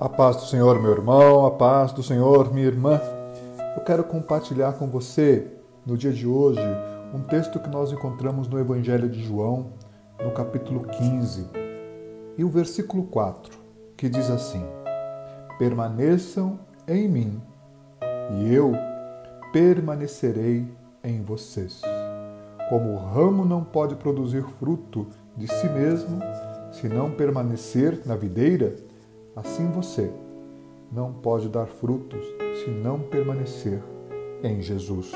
A paz do Senhor, meu irmão, a paz do Senhor, minha irmã. Eu quero compartilhar com você, no dia de hoje, um texto que nós encontramos no Evangelho de João, no capítulo 15, e o versículo 4, que diz assim: Permaneçam em mim, e eu permanecerei em vocês. Como o ramo não pode produzir fruto de si mesmo, se não permanecer na videira, Assim você não pode dar frutos se não permanecer em Jesus.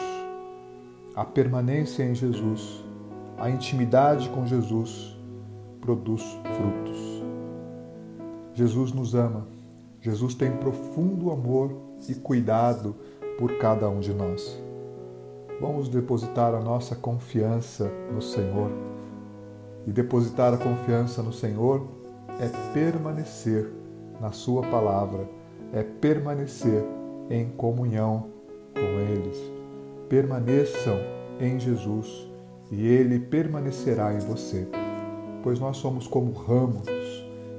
A permanência em Jesus, a intimidade com Jesus produz frutos. Jesus nos ama. Jesus tem profundo amor e cuidado por cada um de nós. Vamos depositar a nossa confiança no Senhor. E depositar a confiança no Senhor é permanecer na Sua palavra é permanecer em comunhão com eles. Permaneçam em Jesus e Ele permanecerá em você, pois nós somos como ramos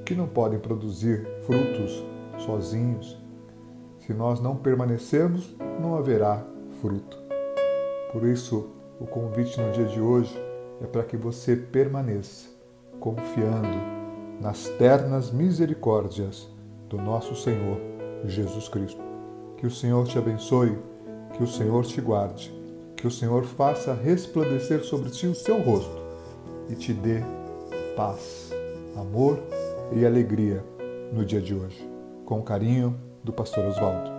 que não podem produzir frutos sozinhos. Se nós não permanecermos, não haverá fruto. Por isso, o convite no dia de hoje é para que você permaneça confiando nas ternas misericórdias do nosso Senhor Jesus Cristo. Que o Senhor te abençoe, que o Senhor te guarde, que o Senhor faça resplandecer sobre ti o seu rosto e te dê paz, amor e alegria no dia de hoje. Com carinho, do Pastor Oswaldo.